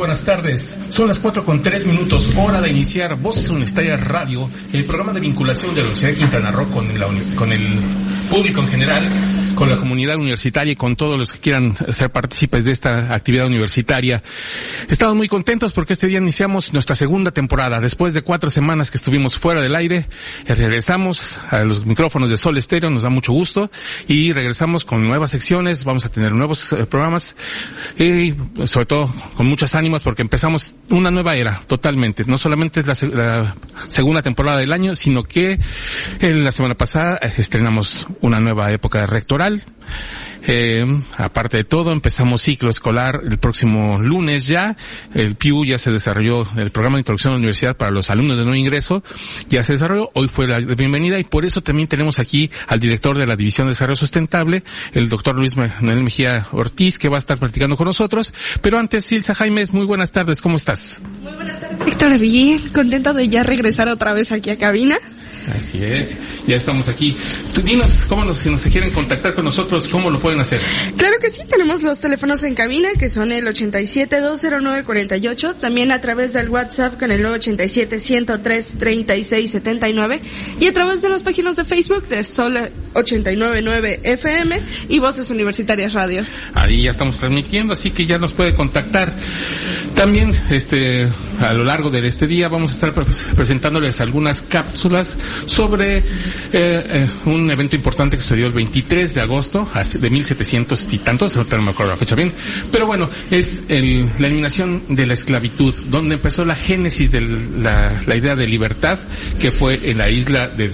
Buenas tardes. Son las 4 con 3 minutos, hora de iniciar Voces Universitarias Radio, el programa de vinculación de la Universidad de Quintana Roo con, con el público en general con la comunidad universitaria y con todos los que quieran ser partícipes de esta actividad universitaria. Estamos muy contentos porque este día iniciamos nuestra segunda temporada. Después de cuatro semanas que estuvimos fuera del aire, eh, regresamos a los micrófonos de Sol Estéreo, nos da mucho gusto, y regresamos con nuevas secciones, vamos a tener nuevos eh, programas, y sobre todo con muchas ánimas porque empezamos una nueva era, totalmente. No solamente es la, segunda temporada del año, sino que en la semana pasada eh, estrenamos una nueva época rectoral eh, aparte de todo, empezamos ciclo escolar el próximo lunes ya. El PIU ya se desarrolló, el programa de introducción a la universidad para los alumnos de nuevo ingreso ya se desarrolló. Hoy fue la bienvenida y por eso también tenemos aquí al director de la División de Desarrollo Sustentable, el doctor Luis Manuel Mejía Ortiz, que va a estar platicando con nosotros. Pero antes, Silsa Jaimes, muy buenas tardes, ¿cómo estás? Muy buenas tardes, Víctor Bien, contenta de ya regresar otra vez aquí a cabina. Así es, ya estamos aquí. Tú dinos cómo nos, si nos quieren contactar con nosotros, cómo lo pueden hacer. Claro que sí, tenemos los teléfonos en cabina que son el 87-209-48, también a través del WhatsApp con el 987-103-3679 y a través de las páginas de Facebook de Sol 899 FM y Voces Universitarias Radio. Ahí ya estamos transmitiendo, así que ya nos puede contactar. También, este, a lo largo de este día vamos a estar presentándoles algunas cápsulas sobre eh, eh, un evento importante que sucedió el 23 de agosto de 1700 y tantos, no me acuerdo la fecha bien, pero bueno, es el, la eliminación de la esclavitud, donde empezó la génesis de la, idea de libertad, que fue en la isla de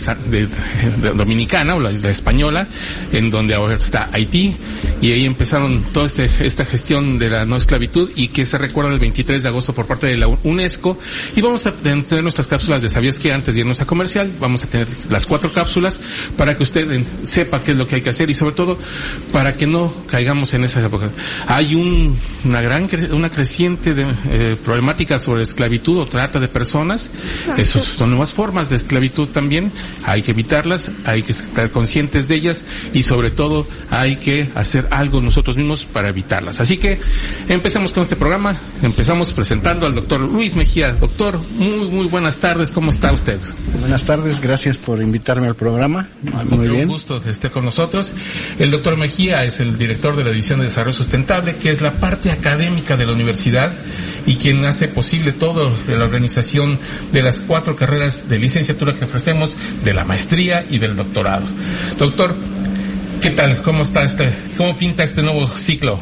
Dominicana o la isla española, en donde ahora está Haití, y ahí empezaron toda este, esta gestión de la no esclavitud y que se recuerda el 23 de agosto por parte de la UNESCO. Y vamos a tener nuestras cápsulas de ¿Sabías que antes de irnos a comercial? Vamos a tener las cuatro cápsulas para que usted sepa qué es lo que hay que hacer y sobre todo para que no caigamos en esa época. Hay un, una gran, una creciente de, eh, problemática sobre esclavitud o trata de personas. Esas son nuevas formas de esclavitud también. Hay que evitarlas, hay que estar conscientes de ellas y sobre todo hay que hacer algo nosotros mismos para evitarlas. Así que empecemos con este programa. Empezamos presentando al doctor Luis Mejía. Doctor, muy, muy buenas tardes. ¿Cómo está usted? Buenas tardes, gracias por invitarme al programa. Muy bien. Un gusto que esté con nosotros. El doctor Mejía es el director de la División de Desarrollo Sustentable, que es la parte académica de la universidad y quien hace posible todo de la organización de las cuatro carreras de licenciatura que ofrecemos, de la maestría y del doctorado. Doctor, ¿qué tal? ¿Cómo está este, cómo pinta este nuevo ciclo?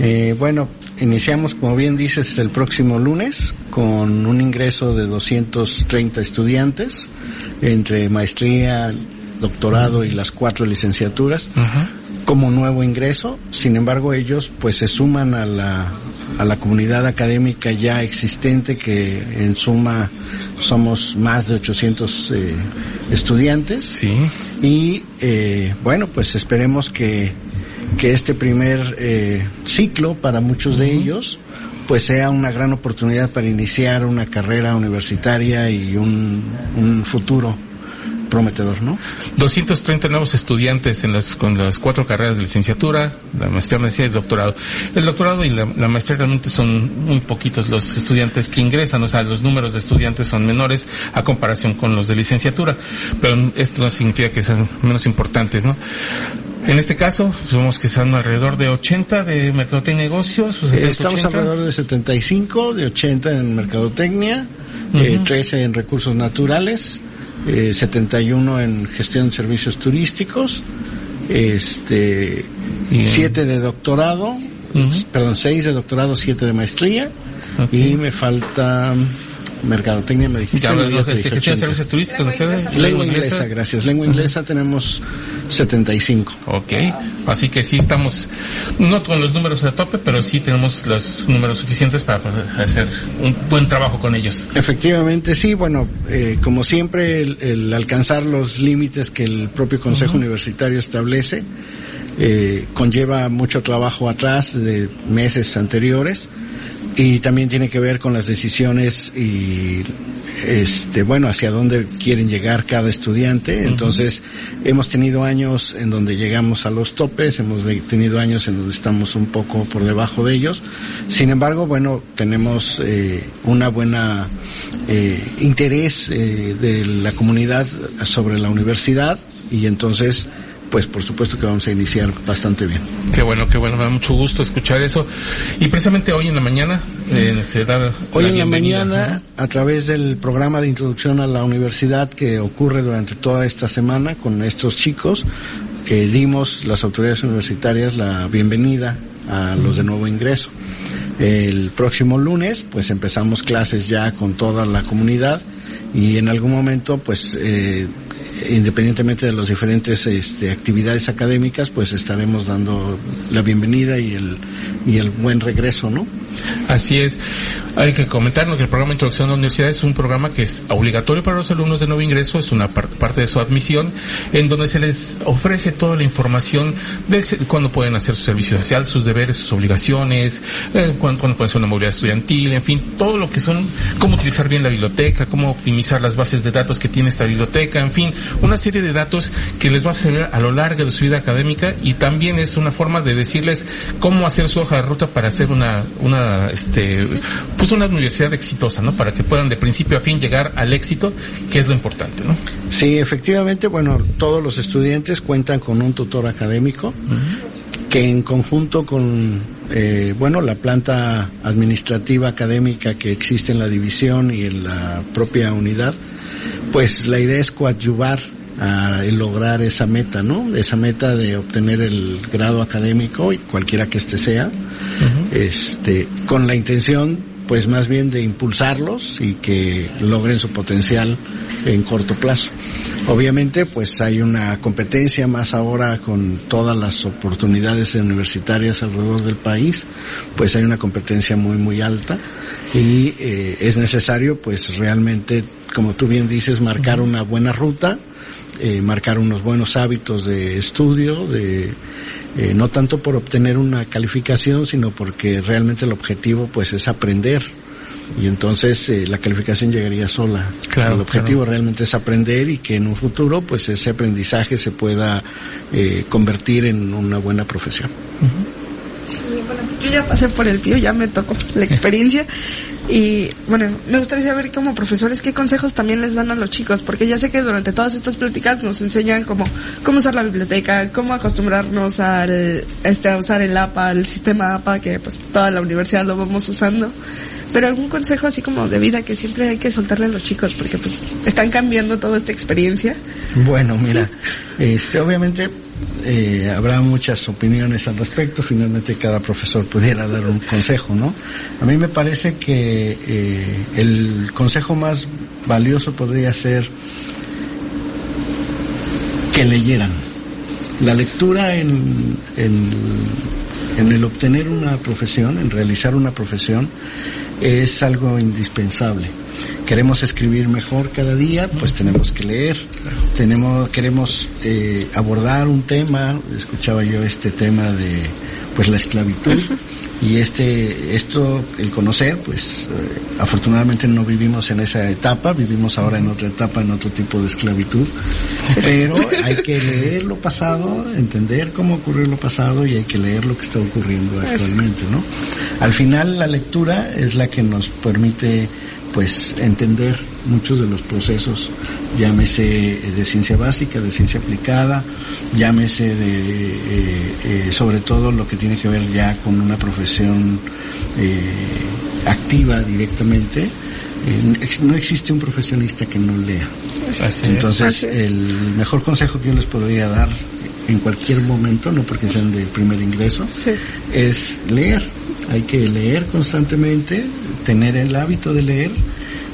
Eh, bueno, iniciamos, como bien dices, el próximo lunes con un ingreso de 230 estudiantes entre maestría, doctorado y las cuatro licenciaturas como nuevo ingreso. Sin embargo, ellos pues se suman a la, a la comunidad académica ya existente que en suma somos más de 800 eh, estudiantes. Sí. Y eh, bueno, pues esperemos que, que este primer eh, ciclo para muchos de ellos pues sea una gran oportunidad para iniciar una carrera universitaria y un, un futuro prometedor, ¿no? 230 nuevos estudiantes en las, con las cuatro carreras de licenciatura, la maestría, maestría y el doctorado. El doctorado y la, maestría realmente son muy poquitos los estudiantes que ingresan, o sea, los números de estudiantes son menores a comparación con los de licenciatura, pero esto no significa que sean menos importantes, ¿no? En este caso, somos que están alrededor de 80 de mercadotecnia y negocios. Pues, Estamos alrededor de 75, de 80 en mercadotecnia, 13 en recursos naturales, eh, 71 en gestión de servicios turísticos, este, 7 de doctorado, perdón, 6 de doctorado, 7 de maestría, y me falta mercadotecnia, me dijiste. Ya, dije gestión de 80. servicios turísticos, Lengua. Lengua inglesa, gracias. Lengua inglesa tenemos 75. Ok, así que sí estamos, no con los números a tope, pero sí tenemos los números suficientes para poder hacer un buen trabajo con ellos. Efectivamente, sí, bueno, eh, como siempre, el, el alcanzar los límites que el propio Consejo Universitario establece eh, conlleva mucho trabajo atrás de meses anteriores y también tiene que ver con las decisiones y este bueno hacia dónde quieren llegar cada estudiante. Entonces hemos tenido años en donde llegamos a los topes hemos tenido años en donde estamos un poco por debajo de ellos. Sin embargo bueno tenemos eh, una buena eh, interés eh, de la comunidad sobre la universidad y entonces pues por supuesto que vamos a iniciar bastante bien Qué bueno, qué bueno, me da mucho gusto escuchar eso. Y precisamente hoy en la mañana eh, se da Hoy la en la mañana, a través del programa de introducción a la universidad que ocurre durante toda esta semana con estos chicos, que dimos las autoridades universitarias la bienvenida a los de nuevo ingreso. El próximo lunes, pues empezamos clases ya con toda la comunidad y en algún momento, pues, eh, independientemente de las diferentes este, actividades académicas, pues estaremos dando la bienvenida y el, y el buen regreso, ¿no? Así es. Hay que comentarnos que el programa de Introducción a la Universidad es un programa que es obligatorio para los alumnos de nuevo ingreso, es una par- parte de su admisión, en donde se les ofrece toda la información de cuándo pueden hacer su servicio social, sus deberes, sus obligaciones, eh, cuándo pueden hacer una movilidad estudiantil, en fin, todo lo que son, cómo utilizar bien la biblioteca, cómo optimizar las bases de datos que tiene esta biblioteca, en fin, una serie de datos que les va a servir a lo largo de su vida académica y también es una forma de decirles cómo hacer su hoja de ruta para hacer una, una, este, pues una universidad exitosa, ¿no? Para que puedan de principio a fin llegar al éxito, que es lo importante, ¿no? Sí, efectivamente, bueno, todos los estudiantes cuentan con un tutor académico que en conjunto con, eh, bueno, la planta administrativa académica que existe en la división y en la propia unidad, pues la idea es coadyuvar a lograr esa meta, ¿no? Esa meta de obtener el grado académico, y cualquiera que este sea, este, con la intención pues más bien de impulsarlos y que logren su potencial en corto plazo. Obviamente pues hay una competencia más ahora con todas las oportunidades universitarias alrededor del país, pues hay una competencia muy muy alta y eh, es necesario pues realmente como tú bien dices marcar una buena ruta eh, marcar unos buenos hábitos de estudio, de eh, no tanto por obtener una calificación, sino porque realmente el objetivo pues es aprender y entonces eh, la calificación llegaría sola. Claro, el objetivo claro. realmente es aprender y que en un futuro pues ese aprendizaje se pueda eh, convertir en una buena profesión. Bueno, yo ya pasé por el tío, ya me tocó la experiencia. Y bueno, me gustaría saber como profesores qué consejos también les dan a los chicos, porque ya sé que durante todas estas pláticas nos enseñan cómo, cómo usar la biblioteca, cómo acostumbrarnos al, este, a usar el APA, el sistema APA, que pues toda la universidad lo vamos usando. Pero algún consejo así como de vida que siempre hay que soltarle a los chicos, porque pues están cambiando toda esta experiencia. Bueno, mira, este, obviamente eh, habrá muchas opiniones al respecto. Finalmente cada profesor pudiera dar un consejo, ¿no? A mí me parece que eh, el consejo más valioso podría ser que leyeran. La lectura en, en, en el obtener una profesión, en realizar una profesión, es algo indispensable. Queremos escribir mejor cada día, pues tenemos que leer. Tenemos, queremos eh, abordar un tema. Escuchaba yo este tema de, pues la esclavitud y este, esto, el conocer, pues eh, afortunadamente no vivimos en esa etapa, vivimos ahora en otra etapa, en otro tipo de esclavitud. Pero hay que leer lo pasado, entender cómo ocurrió lo pasado y hay que leer lo que está ocurriendo actualmente, ¿no? Al final la lectura es la que nos permite pues entender muchos de los procesos, llámese eh, de ciencia básica, de ciencia aplicada, llámese de eh, eh, sobre todo lo que tiene que ver ya con una profesión activa directamente, eh, no existe un profesionista que no lea. Entonces, el mejor consejo que yo les podría dar en cualquier momento, no porque sean de primer ingreso, es leer. Hay que leer constantemente, tener el hábito de leer.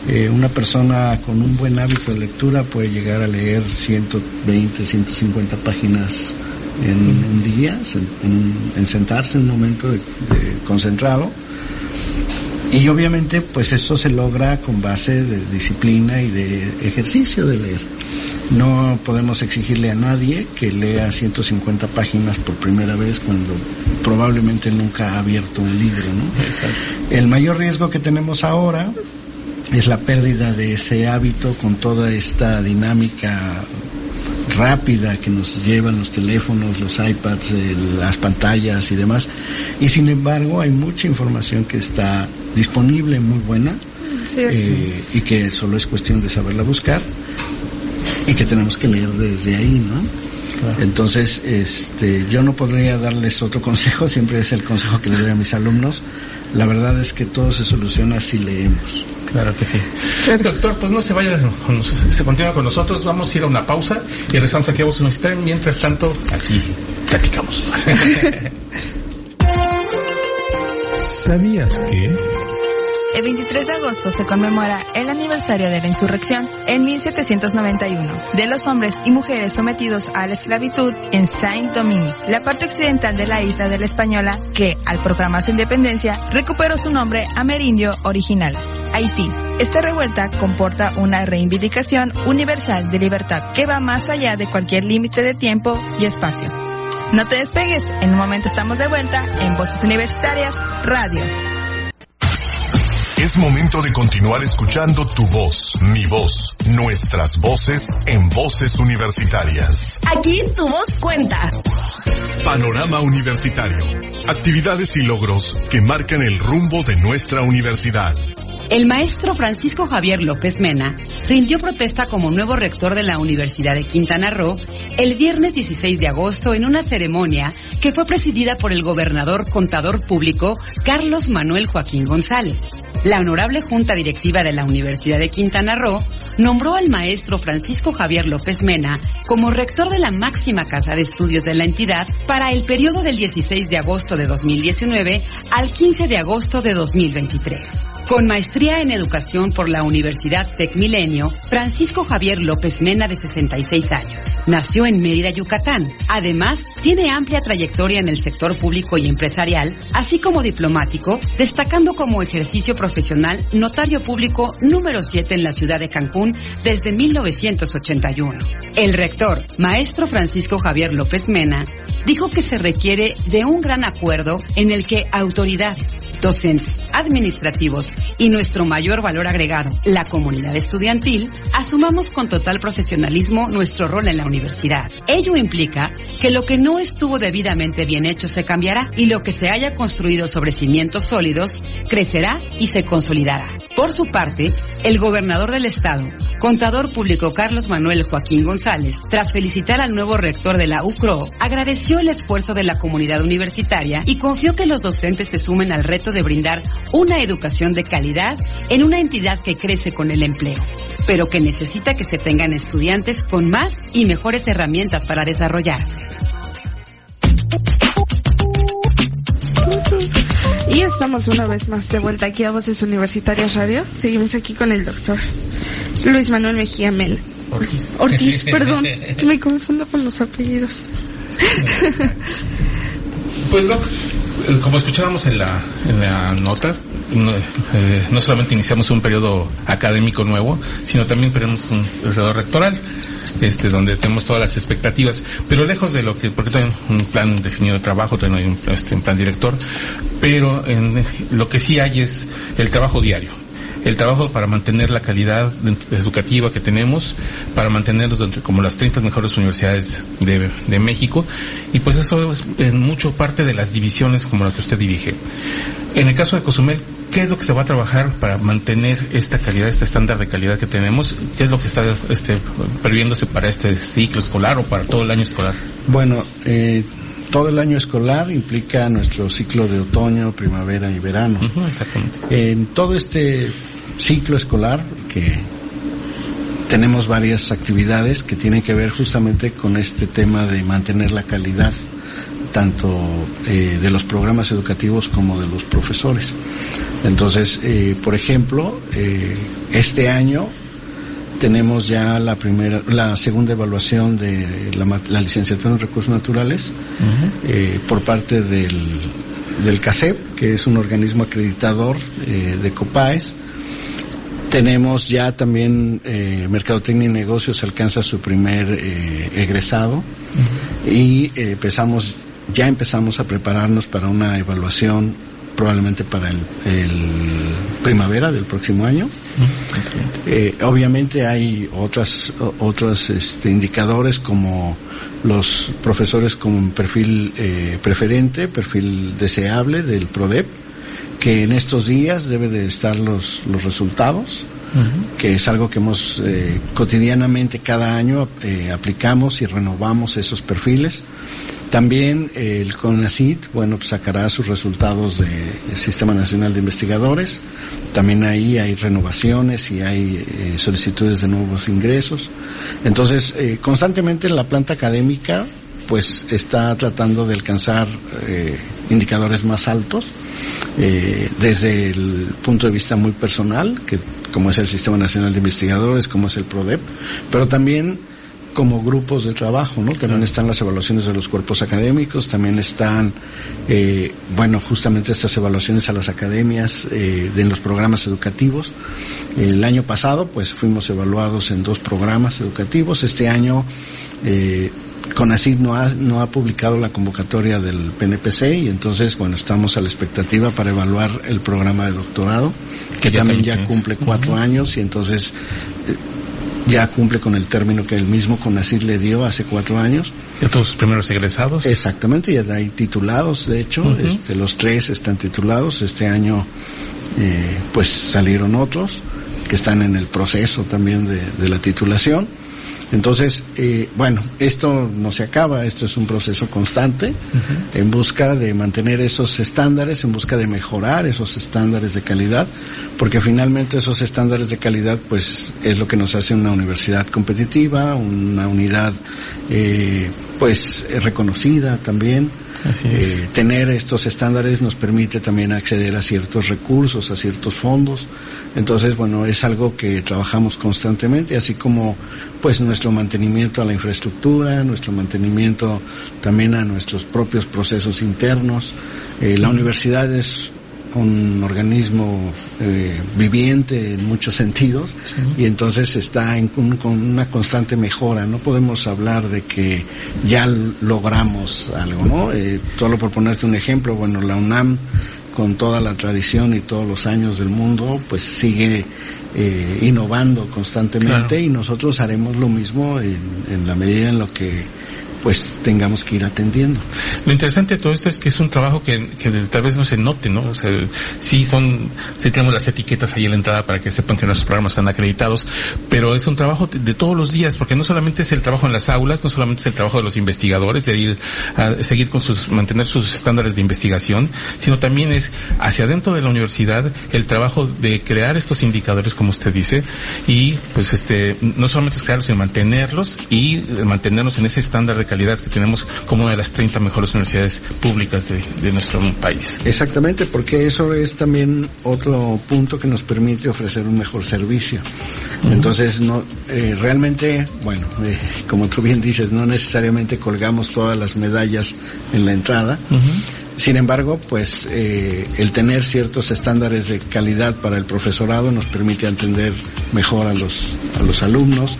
Eh, una persona con un buen hábito de lectura puede llegar a leer 120, 150 páginas en un día, en, sentarse en un momento de, concentrado. Y obviamente pues eso se logra con base de disciplina y de ejercicio de leer. No podemos exigirle a nadie que lea 150 páginas por primera vez cuando probablemente nunca ha abierto un libro, ¿no? El mayor riesgo que tenemos ahora es la pérdida de ese hábito con toda esta dinámica rápida que nos llevan los teléfonos, los iPads, las pantallas y demás. Y sin embargo hay mucha información que está disponible, muy buena, eh, y que solo es cuestión de saberla buscar y que tenemos que leer desde ahí, ¿no? Entonces, este, yo no podría darles otro consejo, siempre es el consejo que le doy a mis alumnos. La verdad es que todo se soluciona si leemos. Claro que sí. Doctor, pues no se vaya, se continúa con nosotros, vamos a ir a una pausa y regresamos aquí a Voz Universitaria. Mientras tanto, aquí platicamos. ¿Sabías que... El 23 de agosto se conmemora el aniversario de la insurrección en 1791 de los hombres y mujeres sometidos a la esclavitud en Saint-Domingue, la parte occidental de la isla de la Española que, al proclamar su independencia, recuperó su nombre amerindio original, Haití. Esta revuelta comporta una reivindicación universal de libertad que va más allá de cualquier límite de tiempo y espacio. No te despegues, en un momento estamos de vuelta en Voces Universitarias Radio. Es momento de continuar escuchando tu voz, mi voz, nuestras voces en voces universitarias. Aquí tu voz cuenta. Panorama Universitario. Actividades y logros que marcan el rumbo de nuestra universidad. El maestro Francisco Javier López Mena rindió protesta como nuevo rector de la Universidad de Quintana Roo el viernes 16 de agosto en una ceremonia que fue presidida por el gobernador contador público Carlos Manuel Joaquín González. La honorable Junta Directiva de la Universidad de Quintana Roo nombró al maestro Francisco Javier López Mena como rector de la máxima casa de estudios de la entidad para el periodo del 16 de agosto de 2019 al 15 de agosto de 2023. Con maestría en educación por la Universidad Tec Milenio, Francisco Javier López Mena, de 66 años, nació en Mérida, Yucatán. Además, tiene amplia trayectoria en el sector público y empresarial, así como diplomático, destacando como ejercicio profesional notario público número 7 en la ciudad de Cancún desde 1981. El rector, maestro Francisco Javier López Mena, dijo que se requiere de un gran acuerdo en el que autoridades, docentes, administrativos y nuestro mayor valor agregado, la comunidad estudiantil, asumamos con total profesionalismo nuestro rol en la universidad. Ello implica que lo que no estuvo debidamente bien hecho se cambiará y lo que se haya construido sobre cimientos sólidos crecerá y se consolidará. Por su parte, el gobernador del estado, contador público Carlos Manuel Joaquín González, tras felicitar al nuevo rector de la UCRO, agradeció el esfuerzo de la comunidad universitaria y confió que los docentes se sumen al reto de brindar una educación de calidad en una entidad que crece con el empleo, pero que necesita que se tengan estudiantes con más y mejores herramientas para desarrollarse. Y estamos una vez más de vuelta aquí a Voces Universitarias Radio. Seguimos aquí con el doctor Luis Manuel Mejía Mel. Ortiz. Ortiz, perdón. Me confundo con los apellidos. Pues no, eh, como escuchábamos en la, en la nota, no, eh, no, solamente iniciamos un periodo académico nuevo, sino también tenemos un periodo rectoral, este, donde tenemos todas las expectativas, pero lejos de lo que, porque hay un plan definido de trabajo, hay un, este, un plan director, pero en, lo que sí hay es el trabajo diario el trabajo para mantener la calidad educativa que tenemos, para mantenernos como las 30 mejores universidades de, de, México, y pues eso es en mucho parte de las divisiones como la que usted dirige. En el caso de Cozumel, ¿qué es lo que se va a trabajar para mantener esta calidad, este estándar de calidad que tenemos? ¿Qué es lo que está este, previéndose para este ciclo escolar o para todo el año escolar? Bueno, eh, todo el año escolar implica nuestro ciclo de otoño, primavera y verano. exactamente. En todo este ciclo escolar que tenemos varias actividades que tienen que ver justamente con este tema de mantener la calidad tanto eh, de los programas educativos como de los profesores. Entonces, eh, por ejemplo, eh, este año tenemos ya la primera, la segunda evaluación de la, licenciatura en recursos naturales por parte del, del CACEP, que es un organismo acreditador de COPAES. Tenemos ya también eh, Mercadotecnia y Negocios alcanza su primer egresado. Y empezamos ya empezamos a prepararnos para una evaluación probablemente para el, primavera del próximo año. Eh, obviamente hay otras otros este, indicadores como los profesores con perfil eh, preferente, perfil deseable del PRODEP, que en estos días debe de estar los, los resultados que es algo que hemos eh, cotidianamente cada año eh, aplicamos y renovamos esos perfiles. También eh, el CONACIT, bueno, pues sacará sus resultados del Sistema Nacional de Investigadores. También ahí hay renovaciones y hay solicitudes de nuevos ingresos. Entonces, constantemente la planta académica pues está tratando de alcanzar eh, indicadores más altos eh, desde el punto de vista muy personal, que como es el Sistema Nacional de Investigadores, como es el PRODEP, pero también como grupos de trabajo, ¿no? También están las evaluaciones de los cuerpos académicos, también están, eh, bueno, justamente estas evaluaciones a las academias eh, de los programas educativos. El año pasado, pues fuimos evaluados en dos programas educativos. Este año, eh, CONACYT no ha, no ha publicado la convocatoria del PNPC y entonces, bueno, estamos a la expectativa para evaluar el programa de doctorado, que también ya cumple cuatro años y entonces eh, ya cumple con el término que el mismo CONACYT le dio hace cuatro años. ¿De tus primeros egresados? Exactamente, ya hay titulados, de hecho, este, los tres están titulados, este año eh, pues salieron otros que están en el proceso también de la titulación. Entonces, eh, bueno, esto no se acaba, esto es un proceso constante en busca de mantener esos estándares, en busca de mejorar esos estándares de calidad, porque finalmente esos estándares de calidad, pues, es lo que nos hace una universidad competitiva, una unidad, eh, pues, reconocida también. Eh, tener estos estándares nos permite también acceder a ciertos recursos, a ciertos fondos. Entonces, bueno, es algo que trabajamos constantemente, así como pues nuestro mantenimiento a la infraestructura, nuestro mantenimiento también a nuestros propios procesos internos. Eh, la universidad es un organismo eh, viviente en muchos sentidos y entonces está en, con una constante mejora. No podemos hablar de que ya logramos algo, ¿no? Eh, solo por ponerte un ejemplo, bueno, la UNAM con toda la tradición y todos los años del mundo, pues sigue eh, innovando constantemente y nosotros haremos lo mismo en, en la medida en lo que pues tengamos que ir atendiendo. Lo interesante de todo esto es que es un trabajo que, tal vez no se note, ¿no? O sea, sí son, sí tenemos las etiquetas ahí en la entrada para que sepan que nuestros programas están acreditados, pero es un trabajo de, todos los días, porque no solamente es el trabajo en las aulas, no solamente es el trabajo de los investigadores, de ir a seguir con sus, mantener sus estándares de investigación, sino también es hacia adentro de la universidad el trabajo de crear estos indicadores, como usted dice, y pues este, no solamente es crearlos, sino mantenerlos y mantenernos en ese estándar de calidad que tenemos como una de las 30 mejores universidades públicas de, nuestro país. Exactamente, porque eso es también otro punto que nos permite ofrecer un mejor servicio. Entonces, no, eh, realmente, bueno, eh, como tú bien dices, no necesariamente colgamos todas las medallas en la entrada. Sin embargo, pues eh, el tener ciertos estándares de calidad para el profesorado nos permite entender mejor a los, a los alumnos.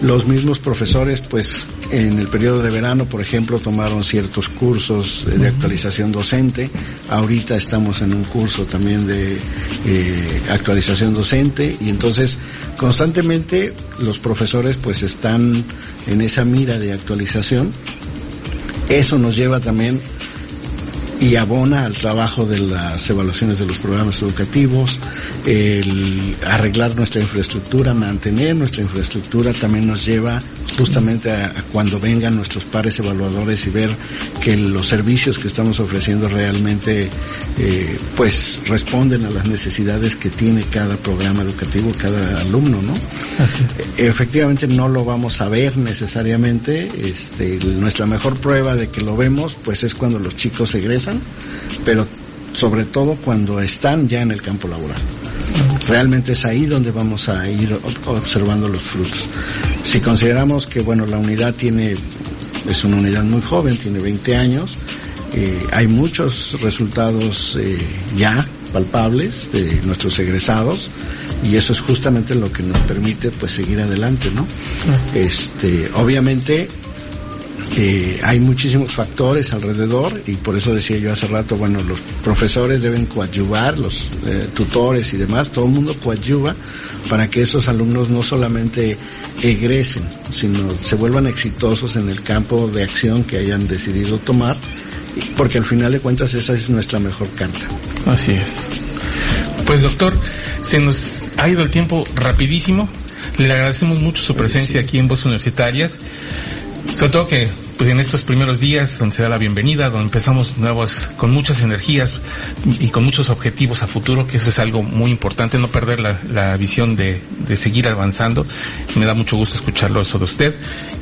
Los mismos profesores, pues en el periodo de verano, por ejemplo, tomaron ciertos cursos de actualización docente. Ahorita estamos en un curso también de eh, actualización docente y entonces constantemente los profesores pues están en esa mira de actualización. Eso nos lleva también y abona al trabajo de las evaluaciones de los programas educativos, el arreglar nuestra infraestructura, mantener nuestra infraestructura también nos lleva justamente a, cuando vengan nuestros pares evaluadores y ver que los servicios que estamos ofreciendo realmente eh, pues responden a las necesidades que tiene cada programa educativo, cada alumno, ¿no? Efectivamente no lo vamos a ver necesariamente, este, nuestra mejor prueba de que lo vemos pues es cuando los chicos egresan, pero sobre todo cuando están ya en el campo laboral. Realmente es ahí donde vamos a ir observando los frutos. Si consideramos que, bueno, la unidad tiene, es una unidad muy joven, tiene 20 años, eh, hay muchos resultados eh, ya palpables de nuestros egresados y eso es justamente lo que nos permite pues seguir adelante, ¿no? Este, obviamente eh, hay muchísimos factores alrededor y por eso decía yo hace rato, bueno, los profesores deben coadyuvar, los eh, tutores y demás, todo el mundo coadyuva para que esos alumnos no solamente egresen, sino se vuelvan exitosos en el campo de acción que hayan decidido tomar, porque al final de cuentas esa es nuestra mejor carta. Así es. Pues doctor, se nos ha ido el tiempo rapidísimo. Le agradecemos mucho su presencia aquí en Voz Universitarias. Sobre todo que pues en estos primeros días donde se da la bienvenida, donde empezamos nuevos con muchas energías y con muchos objetivos a futuro, que eso es algo muy importante, no perder la, visión de, seguir avanzando. Me da mucho gusto escucharlo eso de usted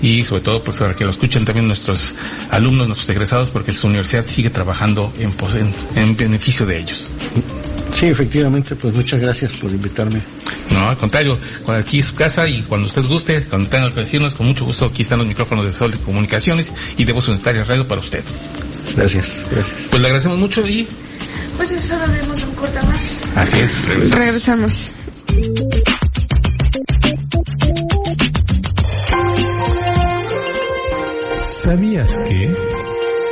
y sobre todo pues para que lo escuchen también nuestros alumnos, nuestros egresados, porque su universidad sigue trabajando en, en beneficio de ellos. Sí, efectivamente, pues muchas gracias por invitarme. No, al contrario, aquí es su casa y cuando usted guste, cuando tenga que decirnos, con mucho gusto, aquí están los micrófonos de Sol de Y de Voz Unitaria Radio para usted. Gracias, gracias. Pues le agradecemos mucho y... Pues eso solo vemos un corte más. Así es, regresamos. regresamos. ¿Sabías que...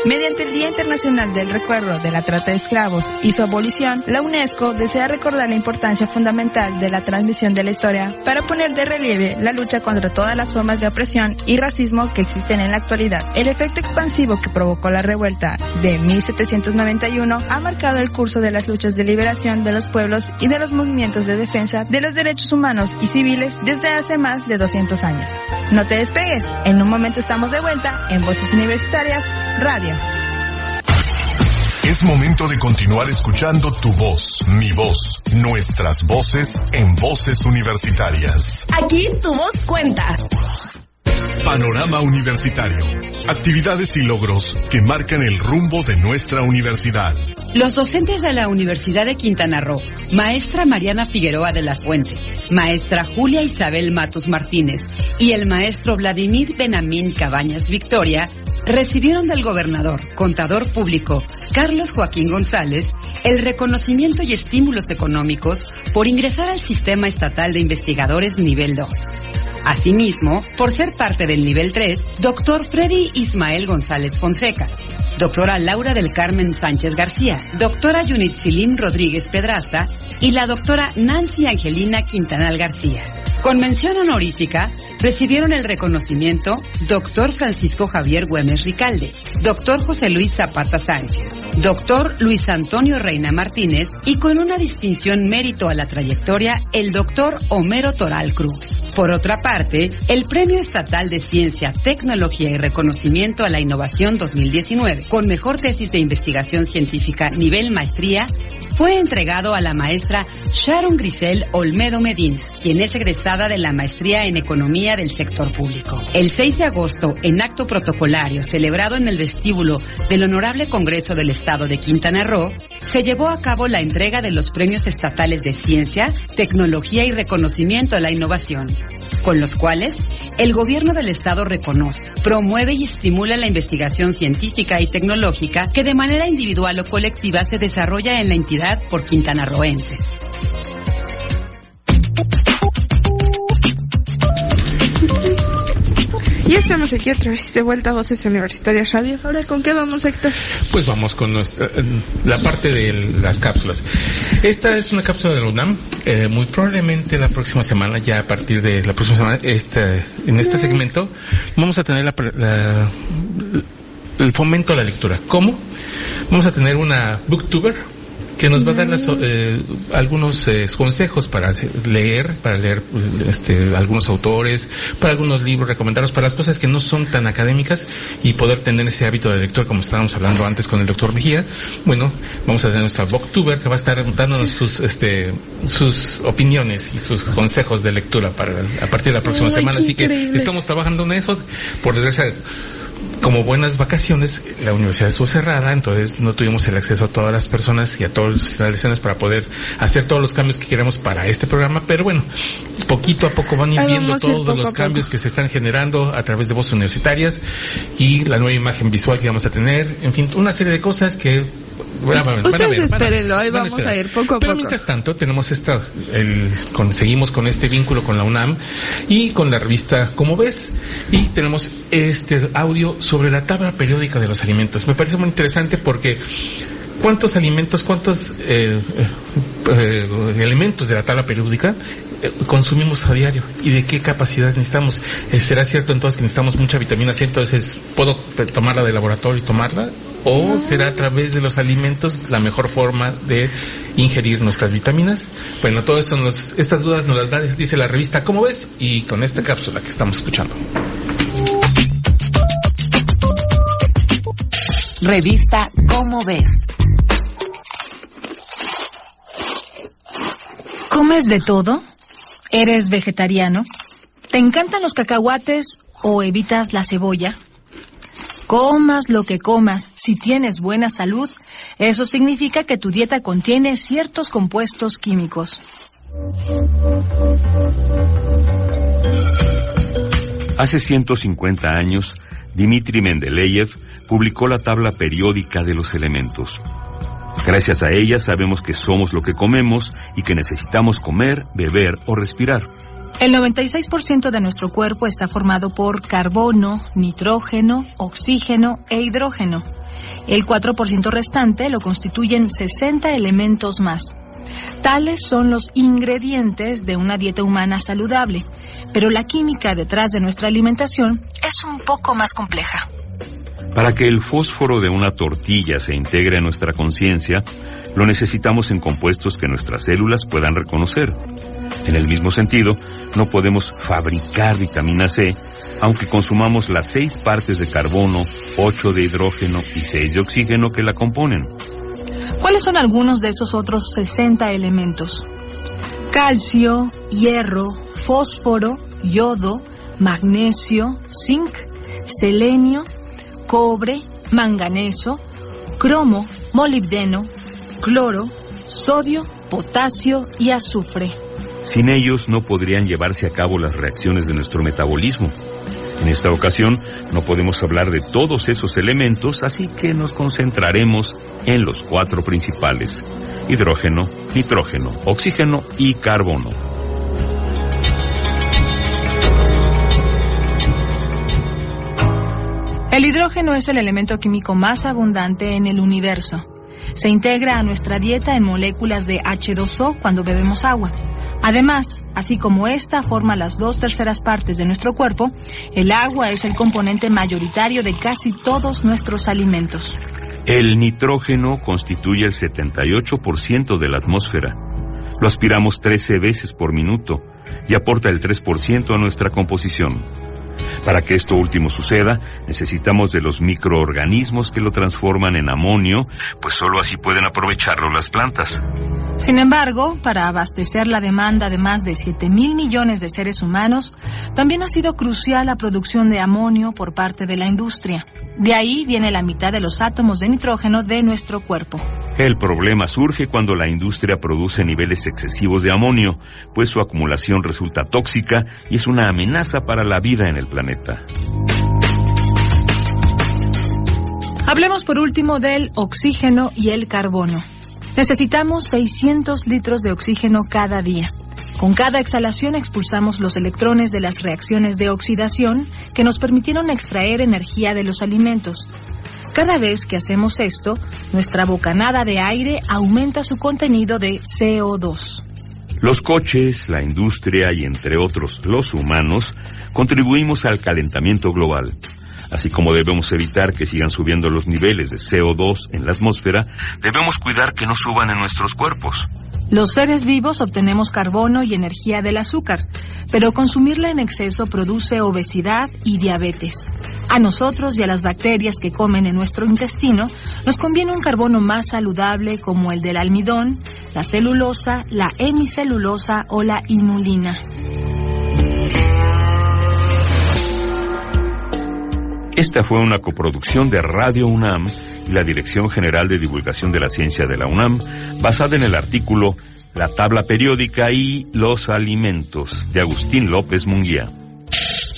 Mediante el Día Internacional del Recuerdo de la Trata de Esclavos y su abolición, la UNESCO desea recordar la importancia fundamental de la transmisión de la historia para poner de relieve la lucha contra todas las formas de opresión y racismo que existen en la actualidad. El efecto expansivo que provocó la revuelta de 1791 ha marcado el curso de las luchas de liberación de los pueblos y de los movimientos de defensa de los derechos humanos y civiles desde hace más de 200 años. No te despegues, en un momento estamos de vuelta en Voces Universitarias Radio. Es momento de continuar escuchando tu voz, mi voz, nuestras voces en voces universitarias. Aquí tu voz cuenta. Panorama Universitario. Actividades y logros que marcan el rumbo de nuestra universidad. Los docentes de la Universidad de Quintana Roo, maestra Mariana Figueroa de la Fuente, maestra Julia Isabel Matos Martínez y el maestro Vladimir Benamín Cabañas Victoria recibieron del gobernador, contador público, Carlos Joaquín González, el reconocimiento y estímulos económicos por ingresar al sistema estatal de investigadores nivel 2. Asimismo, por ser parte del nivel 3, doctor Freddy Ismael González Fonseca, doctora Laura del Carmen Sánchez García, doctora Yunitzilim Rodríguez Pedraza y la doctora Nancy Angelina Quintanal García. Con mención honorífica, recibieron el reconocimiento Dr. Francisco Javier Güemes Ricalde, Dr. José Luis Zapata Sánchez, Dr. Luis Antonio Reina Martínez y con una distinción mérito a la trayectoria, el Dr. Homero Toral Cruz. Por otra parte, el Premio Estatal de Ciencia, Tecnología y Reconocimiento a la Innovación 2019, con mejor tesis de investigación científica nivel maestría, fue entregado a la maestra Sharon Grisel Olmedo Medina, quien es egresada de la maestría en Economía del Sector Público. El 6 de agosto, en acto protocolario celebrado en el vestíbulo del Honorable Congreso del Estado de Quintana Roo, se llevó a cabo la entrega de los premios estatales de Ciencia, Tecnología y Reconocimiento a la Innovación, con los cuales el gobierno del Estado reconoce, promueve y estimula la investigación científica y tecnológica que de manera individual o colectiva se desarrolla en la entidad por quintanarroenses. Y estamos aquí otra vez de vuelta a Voces Universitarias Radio. Ahora, ¿con qué vamos, Héctor? Pues vamos con nuestra, eh, la parte de las cápsulas. Esta es una cápsula de la UNAM. Eh, muy probablemente la próxima semana, ya a partir de la próxima semana, este, en este segmento, vamos a tener la, el fomento a la lectura. ¿Cómo? Vamos a tener una booktuber que nos va a dar las, eh, algunos eh, consejos para leer, para leer este, algunos autores, para algunos libros, recomendados para las cosas que no son tan académicas y poder tener ese hábito de lectura como estábamos hablando antes con el doctor Mejía. Bueno, vamos a tener nuestra booktuber que va a estar dándonos sus, este, sus opiniones y sus consejos de lectura para a partir de la próxima semana. Así que estamos trabajando en eso. Por desgracia, como buenas vacaciones, la universidad estuvo cerrada, entonces no tuvimos el acceso a todas las personas y a todas las instalaciones para poder hacer todos los cambios que queremos para este programa, pero bueno, poquito a poco van a ir viendo todos los cambios que se están generando a través de voces universitarias y la nueva imagen visual que vamos a tener, en fin, una serie de cosas que Ustedes espérenlo, ahí vamos a, ir poco a Pero mientras tanto, tenemos esta, el, conseguimos con este vínculo con la UNAM y con la revista Como ves, y tenemos este audio sobre la tabla periódica de los alimentos. Me parece muy interesante porque cuántos alimentos, cuántos eh, eh, elementos de la tabla periódica eh, consumimos a diario y de qué capacidad necesitamos. ¿Será cierto entonces que necesitamos mucha vitamina C? Entonces, ¿puedo tomarla de laboratorio y tomarla? ¿O será a través de los alimentos la mejor forma de ingerir nuestras vitaminas? Bueno, todo eso, estas dudas nos las da, dice la revista ¿Cómo ves? Y con esta cápsula que estamos escuchando. Revista ¿Cómo ves? ¿Comes de todo? ¿Eres vegetariano? ¿Te encantan los cacahuates o evitas la cebolla? Comas lo que comas, si tienes buena salud, eso significa que tu dieta contiene ciertos compuestos químicos. Hace 150 años, Dmitri Mendeleev publicó la tabla periódica de los elementos. Gracias a ella sabemos que somos lo que comemos y que necesitamos comer, beber o respirar. El 96% de nuestro cuerpo está formado por carbono, nitrógeno, oxígeno e hidrógeno. El 4% restante lo constituyen 60 elementos más. Tales son los ingredientes de una dieta humana saludable, pero la química detrás de nuestra alimentación es un poco más compleja. Para que el fósforo de una tortilla se integre en nuestra conciencia, lo necesitamos en compuestos que nuestras células puedan reconocer. En el mismo sentido, no podemos fabricar vitamina C aunque consumamos las seis partes de carbono, ocho de hidrógeno y seis de oxígeno que la componen. ¿Cuáles son algunos de esos otros 60 elementos? Calcio, hierro, fósforo, yodo, magnesio, zinc, selenio, cobre, manganeso, cromo, molibdeno, cloro, sodio, potasio y azufre. Sin ellos no podrían llevarse a cabo las reacciones de nuestro metabolismo. En esta ocasión no podemos hablar de todos esos elementos, así que nos concentraremos en los cuatro principales, hidrógeno, nitrógeno, oxígeno y carbono. El hidrógeno es el elemento químico más abundante en el universo. Se integra a nuestra dieta en moléculas de H2O cuando bebemos agua. Además, así como esta forma las dos terceras partes de nuestro cuerpo, el agua es el componente mayoritario de casi todos nuestros alimentos. El nitrógeno constituye el 78% de la atmósfera. Lo aspiramos 13 veces por minuto y aporta el 3% a nuestra composición. Para que esto último suceda, necesitamos de los microorganismos que lo transforman en amonio, pues solo así pueden aprovecharlo las plantas. Sin embargo, para abastecer la demanda de más de 7 mil millones de seres humanos, también ha sido crucial la producción de amonio por parte de la industria. De ahí viene la mitad de los átomos de nitrógeno de nuestro cuerpo. El problema surge cuando la industria produce niveles excesivos de amonio, pues su acumulación resulta tóxica y es una amenaza para la vida en el planeta. Hablemos por último del oxígeno y el carbono. Necesitamos 600 litros de oxígeno cada día. Con cada exhalación expulsamos los electrones de las reacciones de oxidación que nos permitieron extraer energía de los alimentos. Cada vez que hacemos esto, nuestra bocanada de aire aumenta su contenido de CO2. Los coches, la industria y entre otros los humanos contribuimos al calentamiento global. Así como debemos evitar que sigan subiendo los niveles de CO2 en la atmósfera, debemos cuidar que no suban en nuestros cuerpos. Los seres vivos obtenemos carbono y energía del azúcar, pero consumirla en exceso produce obesidad y diabetes. A nosotros y a las bacterias que comen en nuestro intestino nos conviene un carbono más saludable como el del almidón, la celulosa, la hemicelulosa o la inulina. Esta fue una coproducción de Radio UNAM y la Dirección General de Divulgación de la Ciencia de la UNAM, basada en el artículo La tabla periódica y los alimentos de Agustín López Munguía.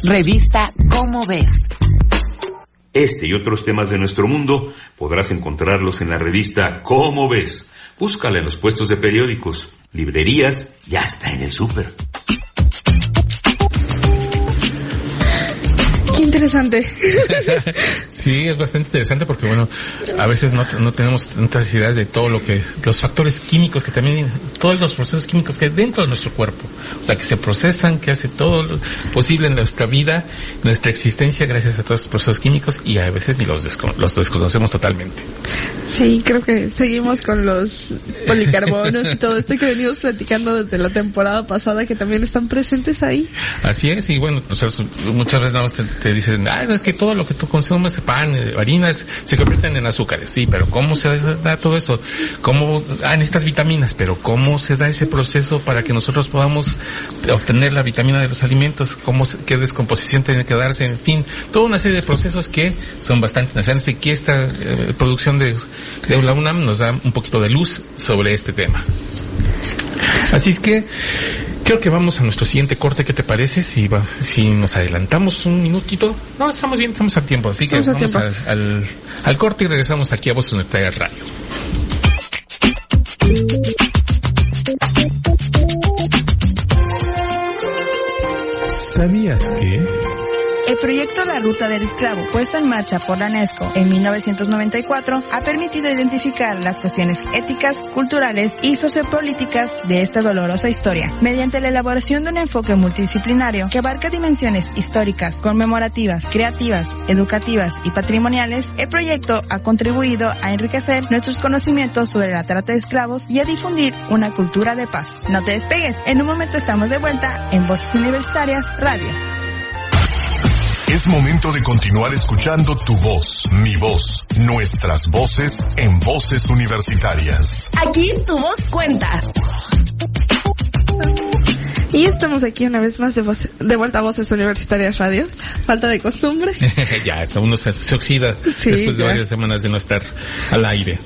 Revista Cómo ves. Este y otros temas de nuestro mundo podrás encontrarlos en la revista Cómo ves. Búscala en los puestos de periódicos, librerías y hasta en el súper. Interesante. sí, es bastante interesante porque, bueno, a veces no, no tenemos tantas ideas de todo lo que, los factores químicos que también, todos los procesos químicos que hay dentro de nuestro cuerpo, o sea, que se procesan, que hace todo lo posible en nuestra vida, nuestra existencia gracias a todos estos procesos químicos y a veces ni los, desco los desconocemos totalmente. Sí, creo que seguimos con los policarbonos y todo esto que venimos platicando desde la temporada pasada que también están presentes ahí. Así es, y bueno, nosotros muchas veces nada más te, te dicen, ah, es que todo lo que tú consumes, pan, harinas, se convierten en azúcares. Sí, pero ¿cómo se da todo eso? ¿Cómo, ah, en estas vitaminas, pero ¿cómo se da ese proceso para que nosotros podamos obtener la vitamina de los alimentos? ¿Cómo, qué descomposición tiene que darse? En fin, toda una serie de procesos que son bastante interesantes y que esta eh, producción de, de la UNAM nos da un poquito de luz sobre este tema. Así es que creo que vamos a nuestro siguiente corte. ¿Qué te parece si, va, si nos adelantamos un minutito? No, estamos bien, estamos a tiempo. Así Estamos que a vamos tiempo. al, al, al corte y regresamos aquí a Voz Universitaria Radio. ¿Sabías que? El proyecto La Ruta del Esclavo, puesto en marcha por la UNESCO en 1994, ha permitido identificar las cuestiones éticas, culturales y sociopolíticas de esta dolorosa historia, mediante la elaboración de un enfoque multidisciplinario que abarca dimensiones históricas, conmemorativas, creativas, educativas y patrimoniales. El proyecto ha contribuido a enriquecer nuestros conocimientos sobre la trata de esclavos y a difundir una cultura de paz. No te despegues, en un momento estamos de vuelta en Voces Universitarias Radio. Es momento de continuar escuchando tu voz, mi voz, nuestras voces en voces universitarias. Aquí tu voz cuenta. Y estamos aquí una vez más de, de vuelta a Voces Universitarias Radio. Falta de costumbre. ya, hasta uno se, se oxida Sí, después de varias semanas de no estar al aire.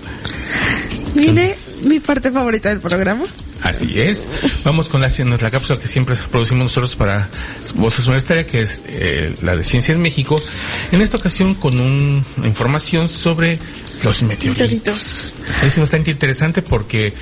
Viene mi parte favorita del programa. Así es. Vamos con la, la cápsula que siempre producimos nosotros para Voces Universitarias, que es eh, la de Ciencia en México. En esta ocasión con un- una información sobre los meteoritos. Es bastante interesante porque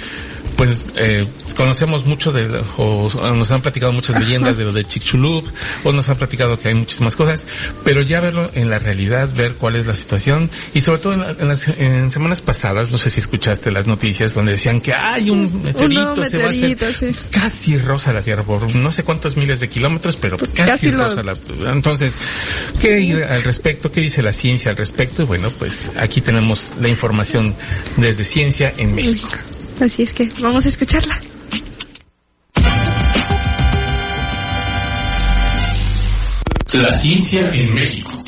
pues eh, conocemos mucho de o, o nos han platicado muchas leyendas de lo de Chicxulub o nos han platicado que hay muchísimas cosas pero ya verlo en la realidad ver cuál es la situación y sobre todo en, la- en las en semanas pasadas no sé si escuchaste las noticias donde decían que hay un meteorito, Un se va a hacer sí. casi rosa la Tierra por no sé cuántos miles de kilómetros pero casi, casi lo- rosa la entonces qué hay al respecto qué dice la ciencia al respecto y bueno pues aquí tenemos la información desde ciencia en México Así es que vamos a escucharla. La ciencia en México.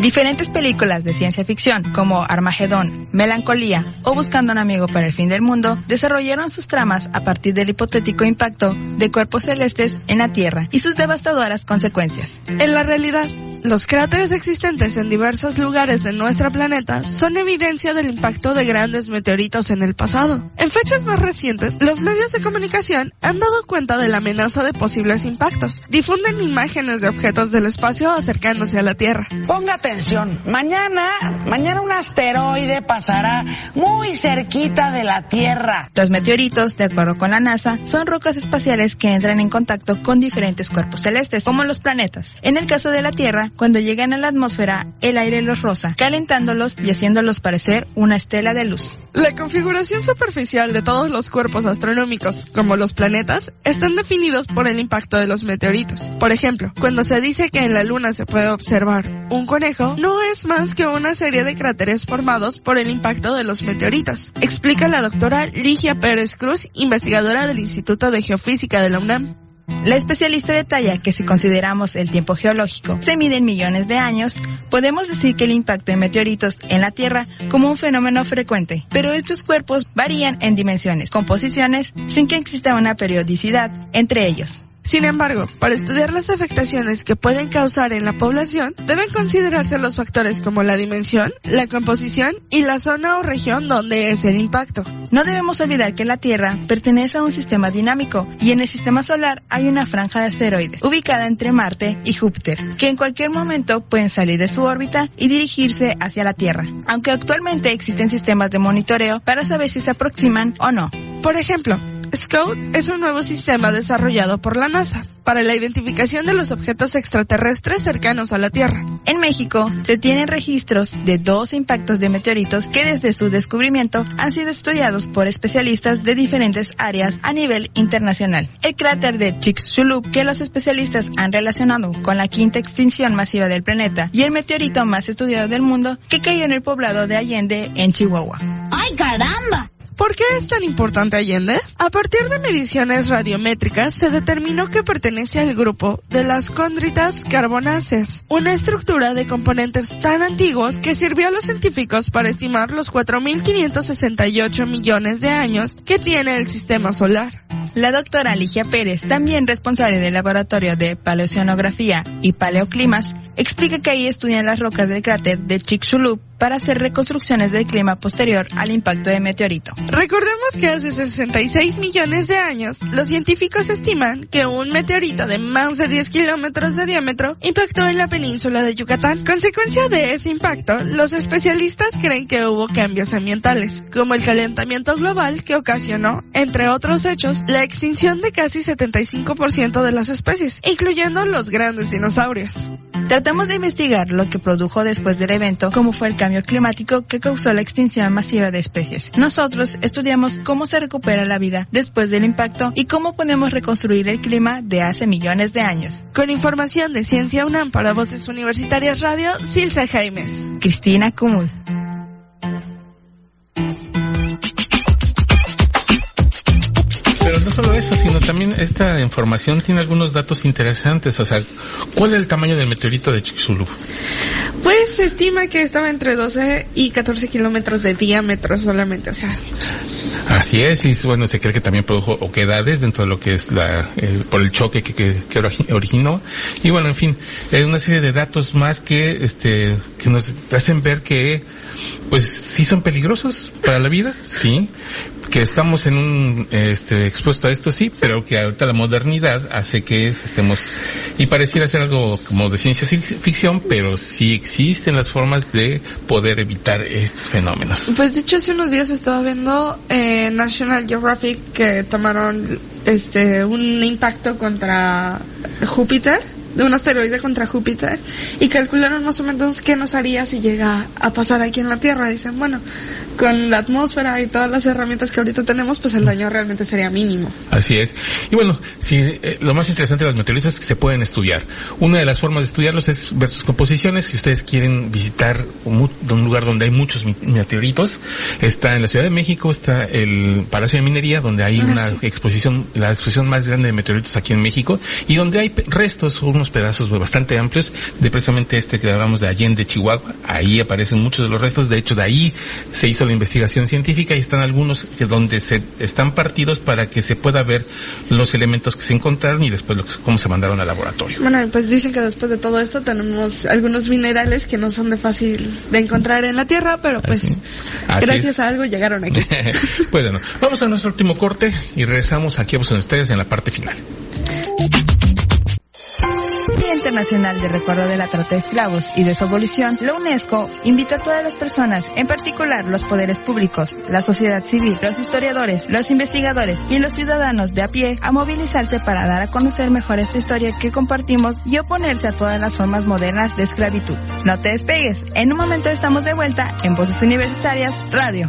Diferentes películas de ciencia ficción como Armagedón, Melancolía o Buscando un amigo para el fin del mundo desarrollaron sus tramas a partir del hipotético impacto de cuerpos celestes en la Tierra y sus devastadoras consecuencias. En la realidad, los cráteres existentes en diversos lugares de nuestro planeta son evidencia del impacto de grandes meteoritos en el pasado. En fechas más recientes, los medios de comunicación han dado cuenta de la amenaza de posibles impactos. Difunden imágenes de objetos del espacio acercándose a la Tierra. Ponga atención, mañana, mañana un asteroide pasará muy cerquita de la Tierra. Los meteoritos, de acuerdo con la NASA, son rocas espaciales que entran en contacto con diferentes cuerpos celestes, como los planetas. En el caso de la Tierra, cuando llegan a la atmósfera, el aire los roza, calentándolos y haciéndolos parecer una estela de luz. La configuración superficial de todos los cuerpos astronómicos, como los planetas, están definidos por el impacto de los meteoritos. Por ejemplo, cuando se dice que en la Luna se puede observar un conejo, no es más que una serie de cráteres formados por el impacto de los meteoritos, explica la doctora Ligia Pérez Cruz, investigadora del Instituto de Geofísica de la UNAM. La especialista detalla que si consideramos el tiempo geológico se mide en millones de años, podemos decir que el impacto de meteoritos en la Tierra como un fenómeno frecuente, pero estos cuerpos varían en dimensiones, composiciones, sin que exista una periodicidad entre ellos. Sin embargo, para estudiar las afectaciones que pueden causar en la población, deben considerarse los factores como la dimensión, la composición y la zona o región donde es el impacto. No debemos olvidar que la Tierra pertenece a un sistema dinámico y en el sistema solar hay una franja de asteroides ubicada entre Marte y Júpiter, que en cualquier momento pueden salir de su órbita y dirigirse hacia la Tierra, aunque actualmente existen sistemas de monitoreo para saber si se aproximan o no. Por ejemplo, Scout es un nuevo sistema desarrollado por la NASA para la identificación de los objetos extraterrestres cercanos a la Tierra. En México se tienen registros de dos impactos de meteoritos que desde su descubrimiento han sido estudiados por especialistas de diferentes áreas a nivel internacional. El cráter de Chicxulub, que los especialistas han relacionado con la quinta extinción masiva del planeta, y el meteorito más estudiado del mundo que cayó en el poblado de Allende, en Chihuahua. ¡Ay, caramba! ¿Por qué es tan importante Allende? A partir de mediciones radiométricas se determinó que pertenece al grupo de las condritas carbonáceas, una estructura de componentes tan antiguos que sirvió a los científicos para estimar los 4.568 millones de años que tiene el sistema solar. La doctora Ligia Pérez, también responsable del laboratorio de paleoceanografía y paleoclimas, explica que ahí estudian las rocas del cráter de Chicxulub para hacer reconstrucciones del clima posterior al impacto de meteorito. Recordemos que hace 66 millones de años, los científicos estiman que un meteorito de más de 10 kilómetros de diámetro impactó en la península de Yucatán. Consecuencia de ese impacto, los especialistas creen que hubo cambios ambientales, como el calentamiento global que ocasionó, entre otros hechos, la extinción de casi 75% de las especies, incluyendo los grandes dinosaurios. Tratamos de investigar lo que produjo después del evento, como fue el cambio climático que causó la extinción masiva de especies. Nosotros estudiamos cómo se recupera la vida después del impacto y cómo podemos reconstruir el clima de hace millones de años. Con información de Ciencia UNAM para Voces Universitarias Radio, Silsa Jaimes. Cristina Cumul. Solo eso, sino también esta información tiene algunos datos interesantes. O sea, ¿cuál es el tamaño del meteorito de Chicxulub? Pues se estima que estaba entre 12 y 14 kilómetros de diámetro solamente, o sea. Así es, y bueno, se cree que también produjo oquedades dentro de lo que es la, el- por el choque que, que, que ori- originó. Y bueno, en fin, hay una serie de datos más que, este, que nos hacen ver que, pues, sí son peligrosos para la vida, sí, que estamos en un, este, expuesto a esto, sí, pero que ahorita la modernidad hace que estemos, y pareciera ser algo como de ciencia fic- ficción, pero sí existen las formas de poder evitar estos fenómenos. Pues de hecho hace unos días estaba viendo eh, National Geographic que tomaron este un impacto contra Júpiter, de un asteroide contra Júpiter y calcularon más o menos qué nos haría si llega a pasar aquí en la Tierra. Dicen, bueno, con la atmósfera y todas las herramientas que ahorita tenemos, pues el daño realmente sería mínimo. Así es. Y bueno, sí, eh, lo más interesante de los meteoritos es que se pueden estudiar. Una de las formas de estudiarlos es ver sus composiciones. Si ustedes quieren visitar un, un lugar donde hay muchos meteoritos, está en la Ciudad de México, está el Palacio de Minería, donde hay Ah, una sí. exposición, la exposición más grande de meteoritos aquí en México, y donde hay restos, unos pedazos bastante amplios, de precisamente este que hablamos de Allende, Chihuahua. Ahí aparecen muchos de los restos. De hecho, de ahí se hizo la investigación científica y están algunos que donde se están partidos para que se pueda ver los elementos que se encontraron y después lo que- cómo se mandaron al laboratorio. Bueno, pues dicen que después de todo esto tenemos algunos minerales que no son de fácil de encontrar en la Tierra, pero pues Así- así gracias es. a algo llegaron aquí. pues bueno, vamos a nuestro último corte y regresamos aquí a ustedes en la parte final. Bien, Internacional de Recuerdo de la Trata de Esclavos y de su abolición, la UNESCO invita a todas las personas, en particular los poderes públicos, la sociedad civil, los historiadores, los investigadores y los ciudadanos de a pie, a movilizarse para dar a conocer mejor esta historia que compartimos y oponerse a todas las formas modernas de esclavitud. No te despegues, en un momento estamos de vuelta en Voces Universitarias Radio.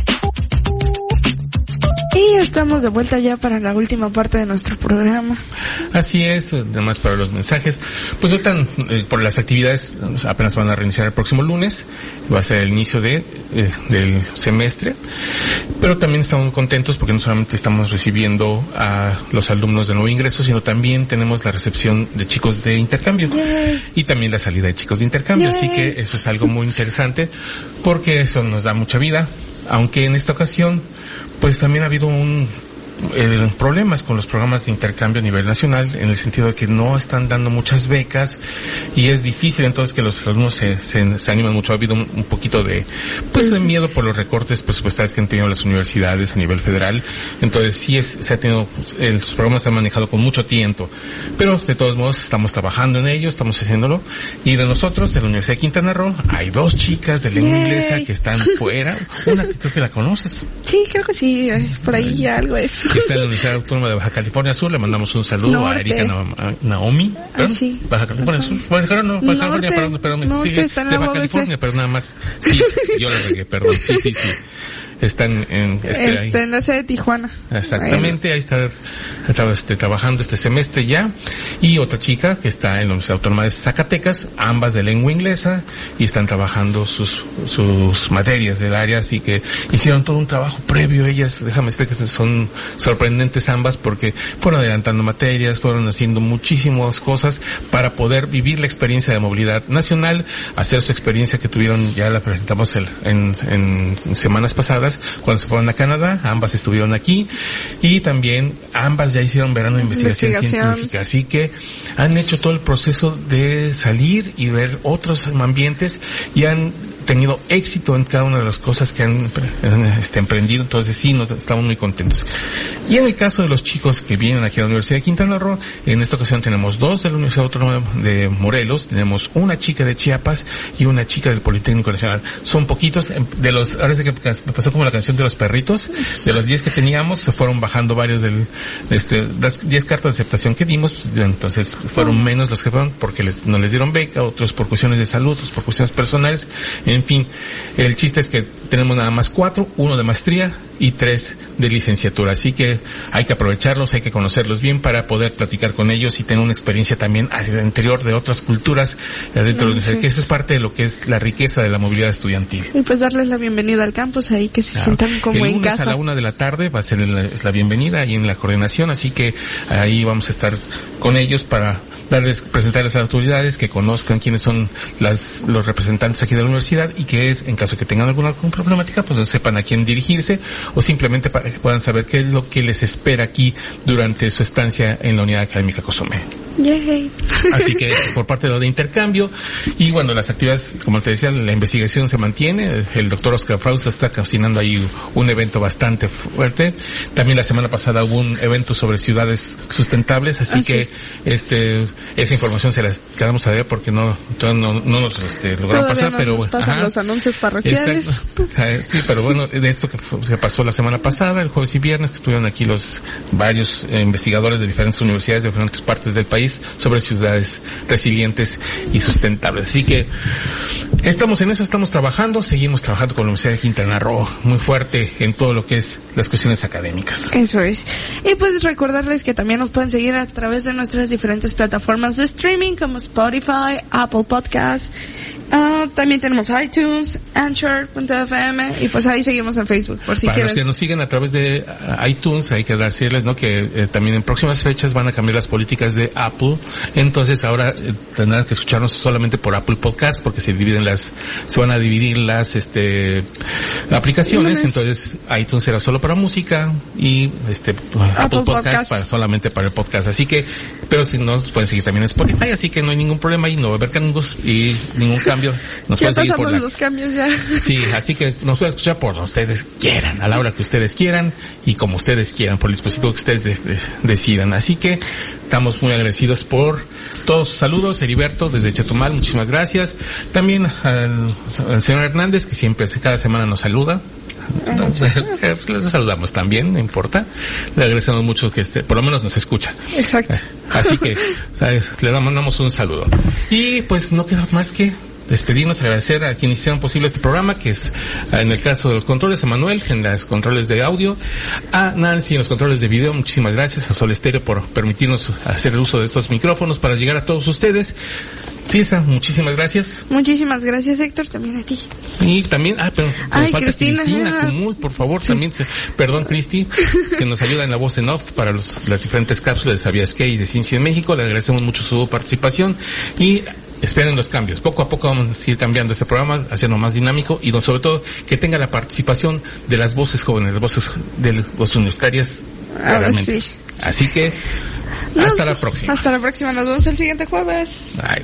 Y estamos de vuelta ya para la última parte de nuestro programa. Así es, además para los mensajes. Pues ahorita, eh, por las actividades, apenas van a reiniciar el próximo lunes, va a ser el inicio de, eh, del semestre, pero también estamos contentos porque no solamente estamos recibiendo a los alumnos de nuevo ingreso, sino también tenemos la recepción de chicos de intercambio. Y también la salida de chicos de intercambio, así que eso es algo muy interesante porque eso nos da mucha vida, aunque en esta ocasión pues también ha habido un eh, problemas con los programas de intercambio a nivel nacional en el sentido de que no están dando muchas becas y es difícil entonces que los alumnos se, se, se animan mucho. Ha habido un, un, poquito de, pues, de miedo por los recortes presupuestarios que han tenido las universidades a nivel federal. Entonces sí es, se ha tenido, eh, los programas se han manejado con mucho tiempo. Pero de todos modos estamos trabajando en ello, estamos haciéndolo. Y de nosotros, de la Universidad de Quintana Roo, hay dos chicas de lengua inglesa que están fuera. Una que creo que la conoces. Sí, creo que sí, eh, por ahí ya algo es que está en la Universidad Autónoma de Baja California Sur. Le mandamos un saludo Norte. a Erika Naomi. Ah, sí. Baja California Sur. Baja California, no, Baja California, perdón, perdón. Norte, sí, de Baja. California, pero nada más. Sí, yo la regué, perdón. Sí, sí, sí. Están en, este, ahí. Este, en la sede de Tijuana. Exactamente, ahí está, está este, trabajando este semestre ya. Y otra chica que está en la Universidad Autónoma de Zacatecas, ambas de lengua inglesa, y están trabajando sus, sus materias del área, así que hicieron todo un trabajo previo. Ellas, déjame decir que son sorprendentes ambas porque fueron adelantando materias, fueron haciendo muchísimas cosas para poder vivir la experiencia de movilidad nacional, hacer su experiencia que tuvieron, ya la presentamos el- en, en semanas pasadas, cuando se fueron a Canadá, ambas estuvieron aquí, y también ambas ya hicieron verano de investigación, Investigación. científica, así que han hecho todo el proceso de salir y ver otros ambientes y han tenido éxito en cada una de las cosas que han este, emprendido, entonces sí, nos estamos muy contentos. Y en el caso de los chicos que vienen aquí a la Universidad de Quintana Roo, en esta ocasión tenemos dos de la Universidad Autónoma de Morelos, tenemos una chica de Chiapas y una chica del Politécnico Nacional. Son poquitos, em, de los, ahora sí que me pasó como la canción de los perritos, de los 10 que teníamos, se fueron bajando varios del, este, las 10 cartas de aceptación que dimos, pues, entonces fueron menos los que fueron porque les- no les dieron beca, otros por cuestiones de salud, otros por cuestiones personales, en fin, el chiste es que tenemos nada más cuatro, uno de maestría y tres de licenciatura, así que hay que aprovecharlos, hay que conocerlos bien para poder platicar con ellos y tener una experiencia también hacia el interior de otras culturas dentro de la Ah, universidad, sí. que esa es parte de lo que es la riqueza de la movilidad estudiantil. Y pues darles la bienvenida al campus ahí que se Claro. sientan como el en lunes casa. a la una de la tarde va a ser la, la bienvenida ahí en la coordinación, así que ahí vamos a estar con ellos para darles, presentarles a las autoridades que conozcan quiénes son las, los representantes aquí de la universidad y que en caso de que tengan alguna problemática, pues sepan a quién dirigirse o simplemente para que puedan saber qué es lo que les espera aquí durante su estancia en la unidad académica Cozumel. Yay. Así que por parte de lo de intercambio y bueno, las actividades, como te decía, la investigación se mantiene. El doctor Oscar Frausta está cocinando ahí un evento bastante fuerte. También la semana pasada hubo un evento sobre ciudades sustentables, así Ah, que este esa información se las quedamos a ver porque no no, no nos este, lograron pasar, no pero bueno, pasan ajá. los anuncios parroquiales. Ah, Sí, pero bueno, de esto que fue- pasó la semana pasada, el jueves y viernes, que estuvieron aquí los varios eh, investigadores de diferentes universidades de diferentes partes del país sobre ciudades resilientes y sustentables. Así que estamos en eso, estamos trabajando, seguimos trabajando con la Universidad de Quintana Roo muy fuerte en todo lo que es las cuestiones académicas. Eso es. Y pues recordarles que también nos pueden seguir a través de nuestras diferentes plataformas de streaming como Spotify, Apple Podcasts. Ah, también tenemos iTunes, Anchor.fm y pues ahí seguimos en Facebook por si Para quieren. los que nos siguen a través de ah, iTunes, hay que decirles ¿no? que eh, también en próximas fechas van a cambiar las políticas de Apple. Entonces ahora eh, tendrán que escucharnos solamente por Apple Podcast porque se dividen las, se van a dividir las este aplicaciones. Entonces iTunes será solo para música y este Apple, Podcast, Podcast. para solamente para el podcast. Así que, pero si no, pueden seguir también en Spotify, así que no hay ningún problema y no va a haber cambios y ningún cambio cambio, nos Ya seguir por pasamos la los cambios ya. Sí, así que nos pueden escuchar por donde ustedes quieran, a la hora que ustedes quieran y como ustedes quieran, por el dispositivo que ustedes de- de- decidan. Así que estamos muy agradecidos por todos sus saludos. Heriberto, desde Chetumal, muchísimas gracias. También al, al señor Hernández, que siempre, cada semana nos saluda. Entonces, eh, pues, les saludamos también, no importa. Le agradecemos mucho que este, por lo menos nos escucha. Exacto. Así que ¿sabes? le mandamos un saludo. Y pues no queda más que despedirnos, agradecer a quienes hicieron posible este programa, que es en el caso de los controles, a Manuel, en los controles de audio, a Nancy en los controles de video, muchísimas gracias, a Sol Estéreo por permitirnos hacer uso de estos micrófonos para llegar a todos ustedes. Silsa, muchísimas gracias. Muchísimas gracias, Héctor, también a ti. Y también, ah, pero Ay, falta Cristina. Cristina Cumul, por favor, también, se- perdón, Cristi, que nos ayuda en la voz en off para los- las diferentes cápsulas de Sabías qué y de Ciencia en México. Le agradecemos mucho su participación y esperen los cambios. Poco a poco vamos a ir cambiando este programa, haciendo más dinámico y sobre todo que tenga la participación de las voces jóvenes, las voces de las universitarias. Ahora sí. Así que, hasta la próxima. Hasta la próxima. Nos vemos el siguiente jueves. Ay.